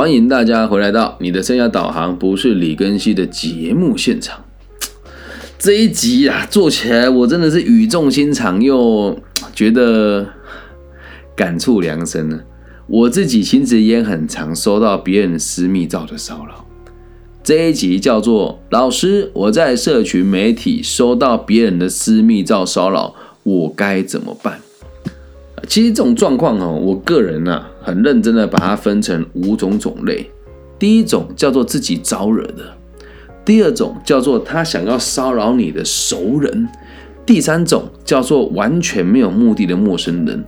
欢迎大家回来到你的生涯导航不是李根熙的节目现场。这一集啊，做起来我真的是语重心长，又觉得感触良深呢。我自己其实也很常收到别人私密照的骚扰。这一集叫做“老师，我在社群媒体收到别人的私密照骚扰，我该怎么办？”其实这种状况哦，我个人呢很认真的把它分成五种种类。第一种叫做自己招惹的，第二种叫做他想要骚扰你的熟人，第三种叫做完全没有目的的陌生人，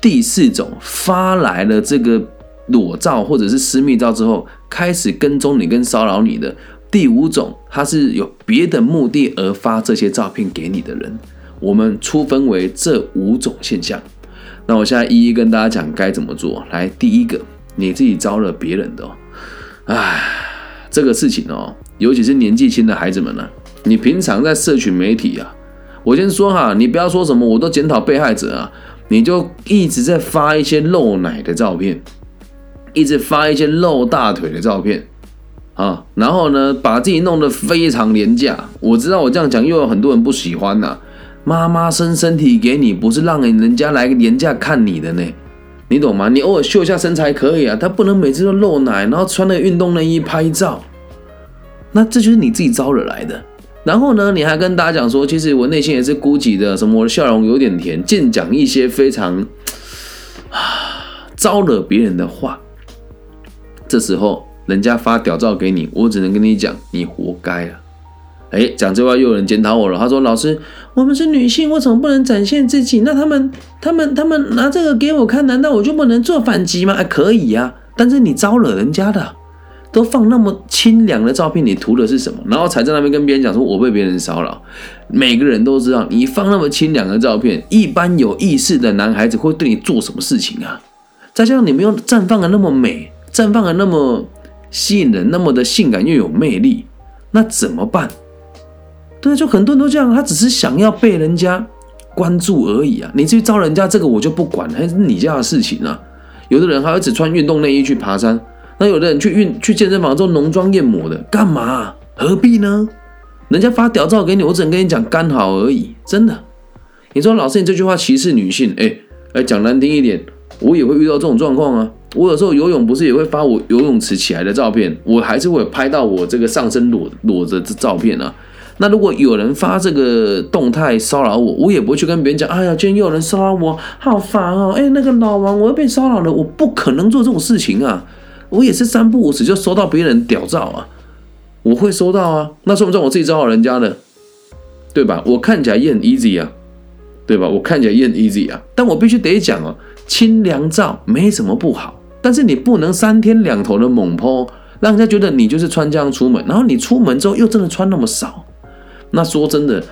第四种发来了这个裸照或者是私密照之后，开始跟踪你跟骚扰你的，第五种他是有别的目的而发这些照片给你的人。我们粗分为这五种现象。那我现在一一跟大家讲该怎么做。来，第一个，你自己招惹别人的，哎，这个事情哦，尤其是年纪轻的孩子们呢，你平常在社群媒体啊，我先说哈，你不要说什么我都检讨被害者啊，你就一直在发一些露奶的照片，一直发一些露大腿的照片啊，然后呢，把自己弄得非常廉价。我知道我这样讲又有很多人不喜欢呐。妈妈生身体给你，不是让人家来廉价看你的呢，你懂吗？你偶尔秀一下身材可以啊，他不能每次都露奶，然后穿那个运动内衣拍照，那这就是你自己招惹来的。然后呢，你还跟大家讲说，其实我内心也是孤寂的，什么我的笑容有点甜，尽讲一些非常啊招惹别人的话。这时候人家发屌照给你，我只能跟你讲，你活该啊。哎，讲这话又有人检讨我了。他说：“老师，我们是女性，我怎么不能展现自己？那他们、他们、他们拿这个给我看，难道我就不能做反击吗？”哎，可以呀，但是你招惹人家的，都放那么清凉的照片，你图的是什么？然后才在那边跟别人讲说：“我被别人骚扰。”每个人都知道，你放那么清凉的照片，一般有意识的男孩子会对你做什么事情啊？再加上你们又绽放的那么美，绽放的那么吸引人，那么的性感又有魅力，那怎么办？对，就很多人都这样，他只是想要被人家关注而已啊！你去招人家这个，我就不管，还是你家的事情啊。有的人还会只穿运动内衣去爬山，那有的人去运去健身房做浓妆艳抹的，干嘛？何必呢？人家发屌照给你，我只能跟你讲刚好而已，真的。你说老师，你这句话歧视女性？哎哎，讲难听一点，我也会遇到这种状况啊。我有时候游泳不是也会发我游泳池起来的照片，我还是会拍到我这个上身裸裸着的照片啊。那如果有人发这个动态骚扰我，我也不会去跟别人讲。哎呀，今天又有人骚扰我，好烦哦！哎，那个老王，我又被骚扰了，我不可能做这种事情啊！我也是三不五时就收到别人屌照啊，我会收到啊。那算不算我自己招扰人家的？对吧？我看起来也很 easy 啊，对吧？我看起来也很 easy 啊，但我必须得讲哦，清凉照没什么不好，但是你不能三天两头的猛泼，让人家觉得你就是穿这样出门，然后你出门之后又真的穿那么少。那说真的，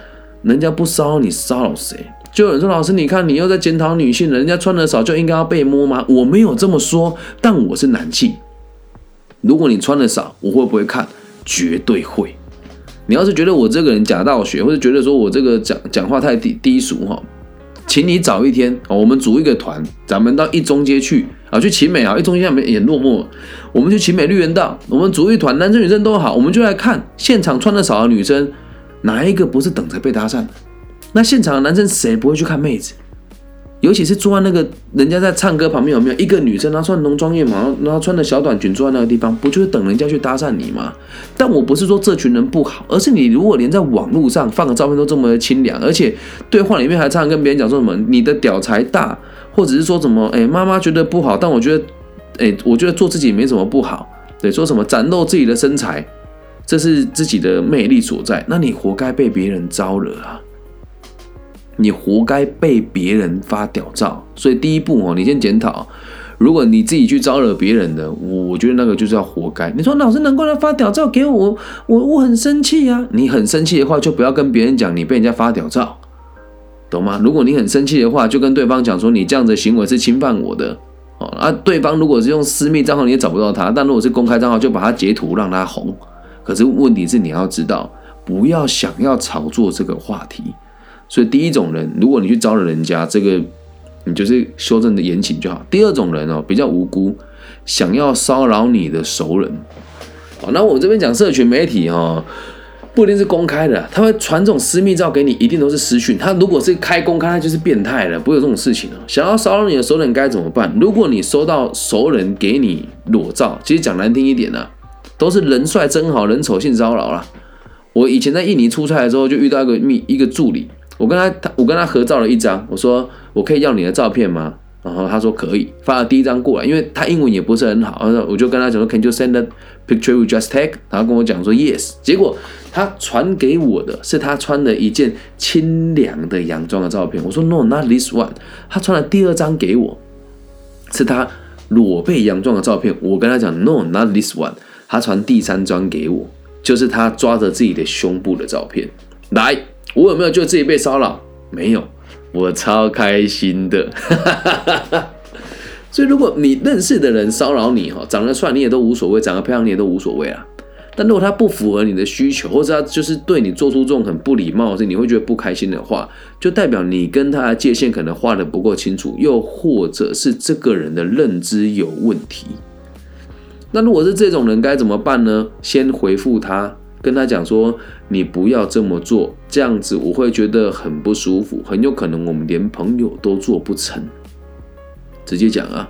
人家不骚扰你，骚扰谁？就有人说：“老师，你看你又在检讨女性，人家穿的少就应该要被摸吗？”我没有这么说，但我是男性。如果你穿的少，我会不会看？绝对会。你要是觉得我这个人假道学，或者觉得说我这个讲讲话太低低俗哈，请你早一天我们组一个团，咱们到一中街去啊，去秦美啊，一中街也落寞，我们去秦美绿园道，我们组一团，男生女生都好，我们就来看现场穿的少的女生。哪一个不是等着被搭讪？那现场的男生谁不会去看妹子？尤其是坐在那个人家在唱歌旁边，有没有一个女生，她穿浓妆艳抹，然后穿的小短裙坐在那个地方，不就是等人家去搭讪你吗？但我不是说这群人不好，而是你如果连在网络上放个照片都这么的清凉，而且对话里面还常常跟别人讲说什么你的屌才大，或者是说什么哎妈妈觉得不好，但我觉得哎我觉得做自己没什么不好，对，说什么展露自己的身材。这是自己的魅力所在，那你活该被别人招惹啊！你活该被别人发屌照。所以第一步哦，你先检讨，如果你自己去招惹别人的，我觉得那个就是要活该。你说老师能够来发屌照给我，我我很生气啊！你很生气的话，就不要跟别人讲你被人家发屌照，懂吗？如果你很生气的话，就跟对方讲说你这样的行为是侵犯我的哦。啊，对方如果是用私密账号，你也找不到他；但如果是公开账号，就把他截图让他红。可是问题是，你要知道，不要想要炒作这个话题。所以第一种人，如果你去招惹人家，这个你就是修正的言情就好。第二种人哦，比较无辜，想要骚扰你的熟人。好，那我这边讲社群媒体哈，不一定是公开的，他会传这种私密照给你，一定都是私讯。他如果是开公开，他就是变态了，不会有这种事情。想要骚扰你的熟人该怎么办？如果你收到熟人给你裸照，其实讲难听一点呢，都是人帅真好人丑性骚扰啦。我以前在印尼出差的时候，就遇到一个秘一个助理，我跟他他我跟他合照了一张，我说我可以要你的照片吗？然后他说可以，发了第一张过来，因为他英文也不是很好，我就跟他讲说，Can you send a picture we just take？然后跟我讲说 Yes。结果他传给我的是他穿的一件清凉的洋装的照片。我说 No，not this one。他传了第二张给我，是他裸背洋装的照片。我跟他讲 No，not this one。他传第三张给我，就是他抓着自己的胸部的照片。来，我有没有觉得自己被骚扰？没有。我超开心的，所以如果你认识的人骚扰你哈，长得帅你也都无所谓，长得漂亮你也都无所谓啊。但如果他不符合你的需求，或者他就是对你做出这种很不礼貌的事，你会觉得不开心的话，就代表你跟他的界限可能画的不够清楚，又或者是这个人的认知有问题。那如果是这种人该怎么办呢？先回复他。跟他讲说，你不要这么做，这样子我会觉得很不舒服，很有可能我们连朋友都做不成。直接讲啊，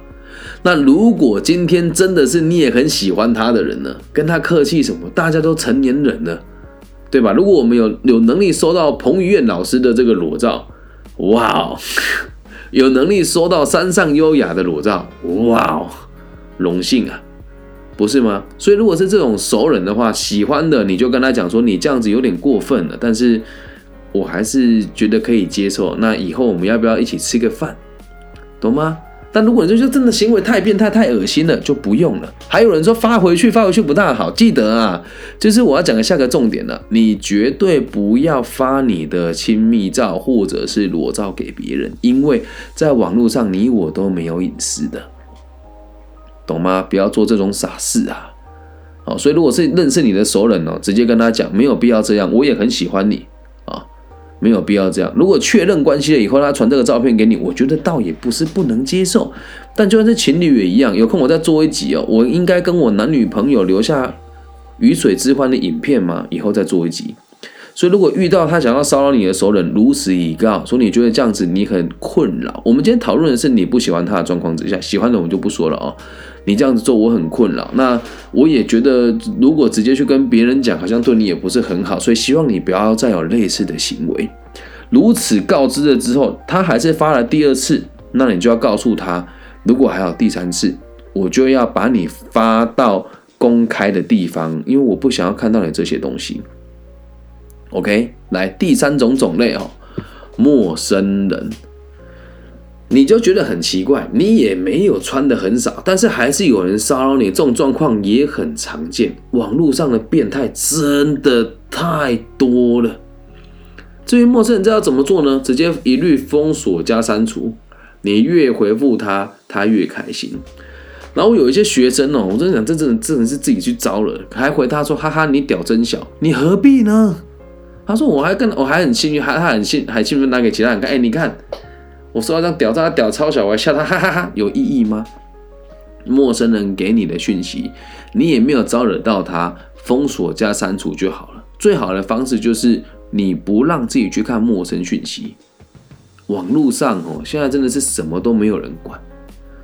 那如果今天真的是你也很喜欢他的人呢，跟他客气什么？大家都成年人了，对吧？如果我们有有能力收到彭于晏老师的这个裸照，哇哦，有能力收到山上优雅的裸照，哇哦，荣幸啊！不是吗？所以如果是这种熟人的话，喜欢的你就跟他讲说，你这样子有点过分了，但是我还是觉得可以接受。那以后我们要不要一起吃个饭？懂吗？但如果你就真的行为太变态、太恶心了，就不用了。还有人说发回去，发回去不大好。记得啊，就是我要讲的下个重点了，你绝对不要发你的亲密照或者是裸照给别人，因为在网络上你我都没有隐私的。懂吗？不要做这种傻事啊！好，所以如果是认识你的熟人哦，直接跟他讲，没有必要这样。我也很喜欢你啊，没有必要这样。如果确认关系了以后，他传这个照片给你，我觉得倒也不是不能接受。但就算是情侣也一样，有空我再做一集哦。我应该跟我男女朋友留下鱼水之欢的影片吗？以后再做一集。所以，如果遇到他想要骚扰你的熟人，如实以告，说你觉得这样子你很困扰。我们今天讨论的是你不喜欢他的状况之下，喜欢的我们就不说了哦。你这样子做我很困扰，那我也觉得如果直接去跟别人讲，好像对你也不是很好，所以希望你不要再有类似的行为。如此告知了之后，他还是发了第二次，那你就要告诉他，如果还有第三次，我就要把你发到公开的地方，因为我不想要看到你这些东西。OK，来第三种种类哦，陌生人，你就觉得很奇怪，你也没有穿的很少，但是还是有人骚扰你，这种状况也很常见。网络上的变态真的太多了。至于陌生人，这要怎么做呢？直接一律封锁加删除，你越回复他，他越开心。然后有一些学生哦，我真的想，这真的真的是自己去招了，还回他说：“哈哈，你屌真小，你何必呢？”他说：“我还跟我还很幸运，还他很幸还兴奋拿给其他人看。哎，你看，我说到这样屌炸屌超小，我还笑他，哈哈哈，有意义吗？陌生人给你的讯息，你也没有招惹到他，封锁加删除就好了。最好的方式就是你不让自己去看陌生讯息。网络上哦，现在真的是什么都没有人管，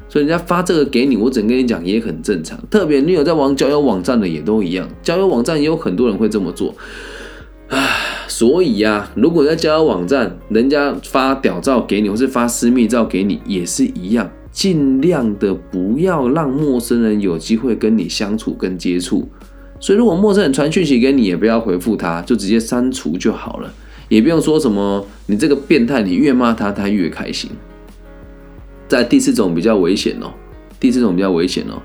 所以人家发这个给你，我只能跟你讲也很正常。特别你有在玩交友网站的也都一样，交友网站也有很多人会这么做。”唉，所以呀，如果在交友网站，人家发屌照给你，或是发私密照给你，也是一样，尽量的不要让陌生人有机会跟你相处跟接触。所以，如果陌生人传讯息给你，也不要回复他，就直接删除就好了，也不用说什么你这个变态，你越骂他，他越开心。在第四种比较危险哦，第四种比较危险哦，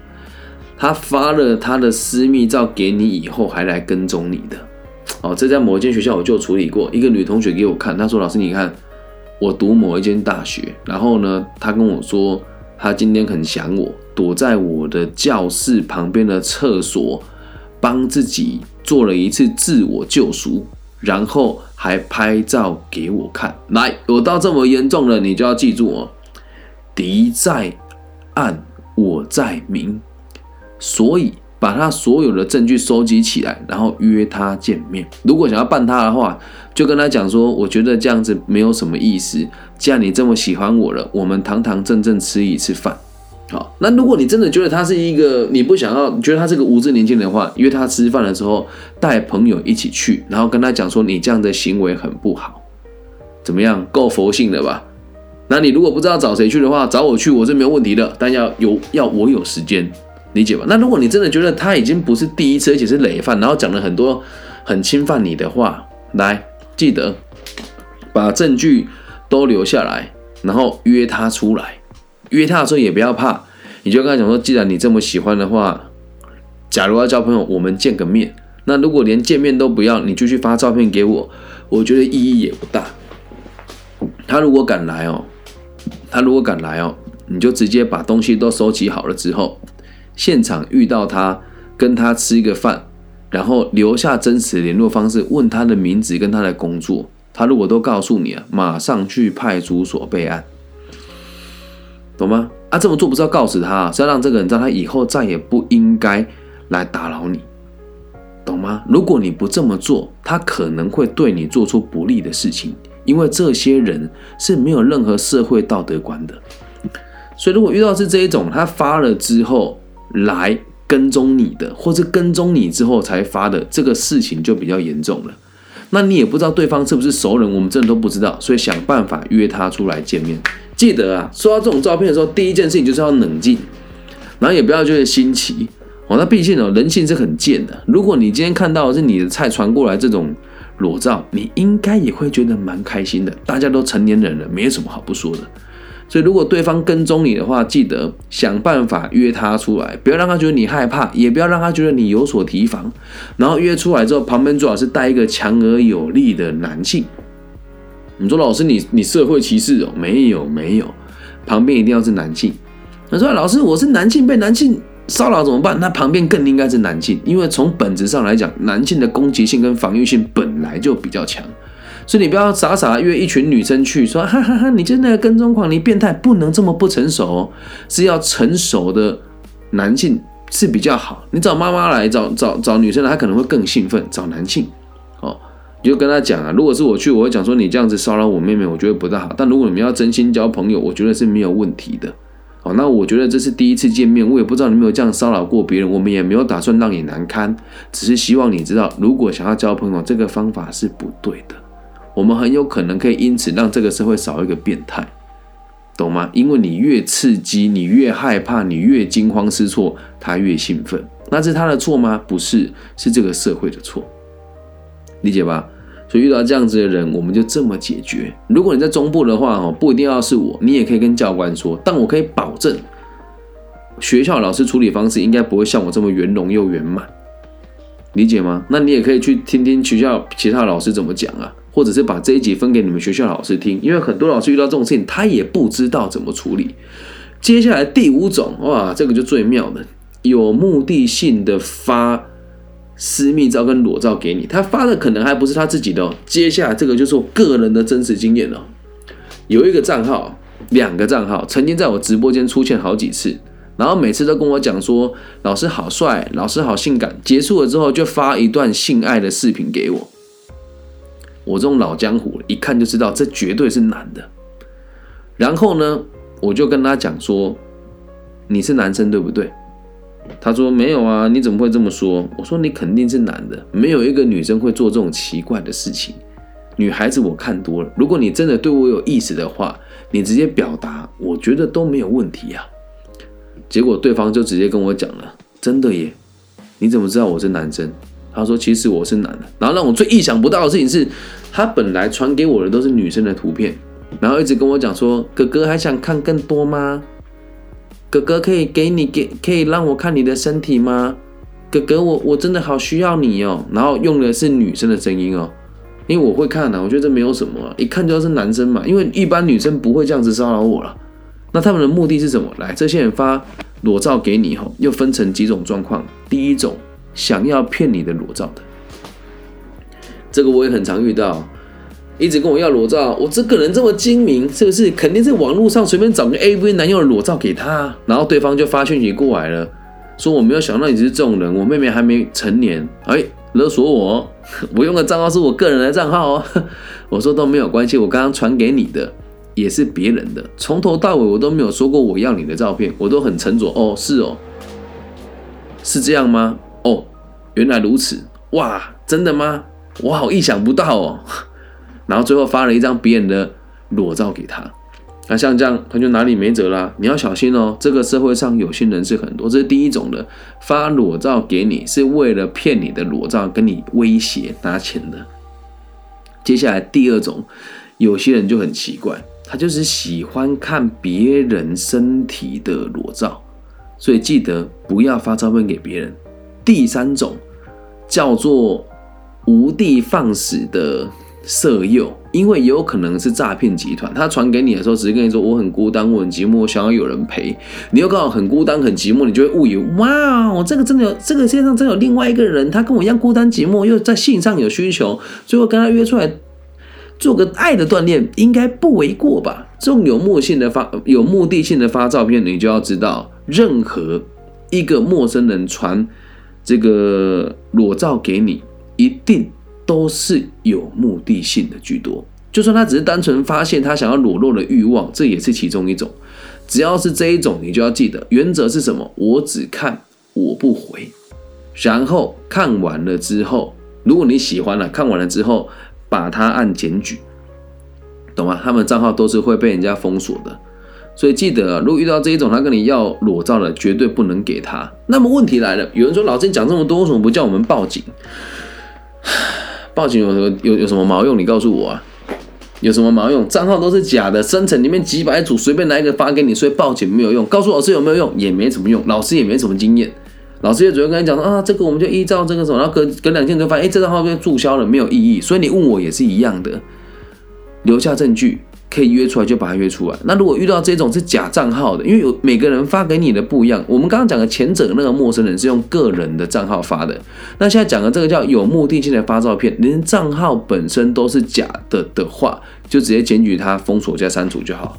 他发了他的私密照给你以后，还来跟踪你的。哦，这在某一间学校我就处理过，一个女同学给我看，她说：“老师，你看，我读某一间大学，然后呢，她跟我说，她今天很想我，躲在我的教室旁边的厕所，帮自己做了一次自我救赎，然后还拍照给我看。来，有到这么严重了，你就要记住哦，敌在暗，我在明。所以把他所有的证据收集起来，然后约他见面。如果想要办他的话，就跟他讲说，我觉得这样子没有什么意思。既然你这么喜欢我了，我们堂堂正正吃一次饭。好，那如果你真的觉得他是一个你不想要，觉得他是个无知年轻人的话，约他吃饭的时候带朋友一起去，然后跟他讲说你这样的行为很不好，怎么样？够佛性了吧？那你如果不知道找谁去的话，找我去我是没有问题的，但要有要我有时间，理解吧？那如果你真的觉得他已经不是第一次，而且是累犯，然后讲了很多很侵犯你的话，来记得把证据都留下来，然后约他出来。约他的时候也不要怕，你就跟他讲说，既然你这么喜欢的话，假如要交朋友，我们见个面。那如果连见面都不要，你就去发照片给我，我觉得意义也不大。他如果敢来哦，他如果敢来哦，你就直接把东西都收集好了之后，现场遇到他，跟他吃一个饭，然后留下真实联络方式，问他的名字跟他的工作。他如果都告诉你啊，马上去派出所备案。懂吗？啊，这么做不是要告诉他，是要让这个人知道他以后再也不应该来打扰你，懂吗？如果你不这么做，他可能会对你做出不利的事情，因为这些人是没有任何社会道德观的。所以，如果遇到是这一种，他发了之后来跟踪你的，或者跟踪你之后才发的，这个事情就比较严重了。那你也不知道对方是不是熟人，我们真的都不知道，所以想办法约他出来见面。记得啊，收到这种照片的时候，第一件事情就是要冷静，然后也不要觉得新奇哦。那毕竟哦，人性是很贱的。如果你今天看到是你的菜传过来这种裸照，你应该也会觉得蛮开心的。大家都成年人了，没有什么好不说的。所以，如果对方跟踪你的话，记得想办法约他出来，不要让他觉得你害怕，也不要让他觉得你有所提防。然后约出来之后，旁边最好是带一个强而有力的男性。你说老师，你你社会歧视哦？没有没有，旁边一定要是男性。他说老师，我是男性被男性骚扰怎么办？那旁边更应该是男性，因为从本质上来讲，男性的攻击性跟防御性本来就比较强。所以你不要傻傻约一群女生去说，哈哈哈，你就是跟踪狂，你变态，不能这么不成熟哦，是要成熟的男性是比较好。你找妈妈来找找找女生来，她可能会更兴奋，找男性。哦你就跟他讲啊，如果是我去，我会讲说你这样子骚扰我妹妹，我觉得不太好。但如果你们要真心交朋友，我觉得是没有问题的。哦，那我觉得这是第一次见面，我也不知道你没有这样骚扰过别人，我们也没有打算让你难堪，只是希望你知道，如果想要交朋友，这个方法是不对的。我们很有可能可以因此让这个社会少一个变态，懂吗？因为你越刺激，你越害怕，你越惊慌失措，他越兴奋。那是他的错吗？不是，是这个社会的错。理解吧？所以遇到这样子的人，我们就这么解决。如果你在中部的话，哦，不一定要是我，你也可以跟教官说。但我可以保证，学校老师处理方式应该不会像我这么圆融又圆满，理解吗？那你也可以去听听学校其他老师怎么讲啊，或者是把这一集分给你们学校老师听，因为很多老师遇到这种事情，他也不知道怎么处理。接下来第五种，哇，这个就最妙的，有目的性的发。私密照跟裸照给你，他发的可能还不是他自己的哦。接下来这个就是我个人的真实经验了。有一个账号，两个账号曾经在我直播间出现好几次，然后每次都跟我讲说老师好帅，老师好性感。结束了之后就发一段性爱的视频给我。我这种老江湖一看就知道这绝对是男的。然后呢，我就跟他讲说，你是男生对不对？他说没有啊，你怎么会这么说？我说你肯定是男的，没有一个女生会做这种奇怪的事情。女孩子我看多了，如果你真的对我有意思的话，你直接表达，我觉得都没有问题啊。结果对方就直接跟我讲了，真的耶？你怎么知道我是男生？他说其实我是男的。然后让我最意想不到的事情是，他本来传给我的都是女生的图片，然后一直跟我讲说，哥哥还想看更多吗？哥哥可以给你给可以让我看你的身体吗？哥哥，我我真的好需要你哦。然后用的是女生的声音哦，因为我会看啊，我觉得这没有什么，一看就是男生嘛。因为一般女生不会这样子骚扰我了。那他们的目的是什么？来，这些人发裸照给你后，又分成几种状况。第一种，想要骗你的裸照的，这个我也很常遇到。一直跟我要裸照，我这个人这么精明，是不是？肯定是网络上随便找个 AV 男友的裸照给他，然后对方就发讯息过来了，说我没有想到你是这种人，我妹妹还没成年，哎，勒索我，我用的账号是我个人的账号哦。我说都没有关系，我刚刚传给你的也是别人的，从头到尾我都没有说过我要你的照片，我都很沉着。哦，是哦，是这样吗？哦，原来如此，哇，真的吗？我好意想不到哦。然后最后发了一张别人的裸照给他。那像这样，他就哪里没辙啦？你要小心哦，这个社会上有心人是很多，这是第一种的，发裸照给你是为了骗你的裸照，跟你威胁拿钱的。接下来第二种，有些人就很奇怪，他就是喜欢看别人身体的裸照，所以记得不要发照片给别人。第三种叫做无的放矢的。色诱，因为有可能是诈骗集团，他传给你的时候，只是跟你说我很孤单，我很寂寞，想要有人陪。你又刚好很孤单、很寂寞，你就会误以为哇，我这个真的有，这个世界上真有另外一个人，他跟我一样孤单寂寞，又在性上有需求，最后跟他约出来做个爱的锻炼，应该不为过吧？这种有目性的发、有目的性的发照片，你就要知道，任何一个陌生人传这个裸照给你，一定。都是有目的性的居多，就算他只是单纯发现他想要裸露的欲望，这也是其中一种。只要是这一种，你就要记得原则是什么？我只看，我不回。然后看完了之后，如果你喜欢了，看完了之后把它按检举，懂吗？他们账号都是会被人家封锁的，所以记得，如果遇到这一种他跟你要裸照的，绝对不能给他。那么问题来了，有人说老师你讲这么多，为什么不叫我们报警？报警有什么有有什么毛用？你告诉我啊，有什么毛用？账号都是假的，生成里面几百组，随便拿一个发给你，所以报警没有用。告诉老师有没有用？也没什么用，老师也没什么经验。老师也只会跟你讲说啊，这个我们就依照这个什么，然后隔隔两天就发现，哎，这账号被注销了，没有意义。所以你问我也是一样的，留下证据。可以约出来就把它约出来。那如果遇到这种是假账号的，因为有每个人发给你的不一样。我们刚刚讲的前者那个陌生人是用个人的账号发的，那现在讲的这个叫有目的性的发照片，连账号本身都是假的的话，就直接检举他封锁加删除就好。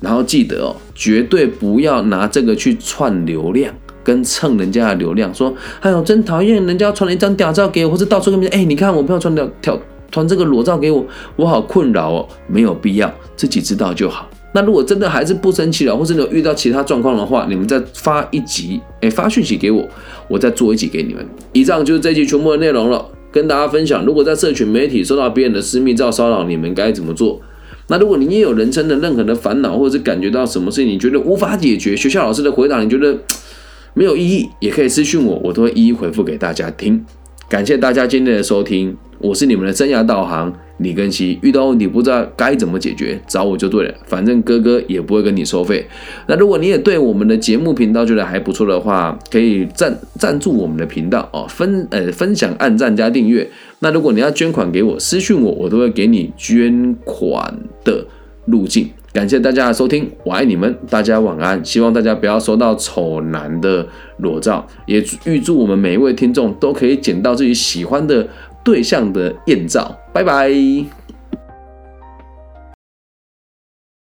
然后记得哦，绝对不要拿这个去串流量，跟蹭人家的流量，说哎呦真讨厌，人家传了一张屌照给我，或者到处跟别人哎，你看我朋友传屌跳。传这个裸照给我，我好困扰哦，没有必要，自己知道就好。那如果真的还是不生气了，或者有遇到其他状况的话，你们再发一集，哎，发讯息给我，我再做一集给你们。以上就是这集全部的内容了，跟大家分享。如果在社群媒体收到别人的私密照骚扰，你们该怎么做？那如果你也有人生的任何的烦恼，或者是感觉到什么事情你觉得无法解决，学校老师的回答你觉得没有意义，也可以私讯我，我都会一一回复给大家听。感谢大家今天的收听。我是你们的生涯导航李根熙，遇到问题不知道该怎么解决，找我就对了。反正哥哥也不会跟你收费。那如果你也对我们的节目频道觉得还不错的话，可以赞赞助我们的频道哦，分呃分享、按赞加订阅。那如果你要捐款给我，私讯我，我都会给你捐款的路径。感谢大家的收听，我爱你们，大家晚安。希望大家不要收到丑男的裸照，也预祝我们每一位听众都可以捡到自己喜欢的。对象的艳照，拜拜。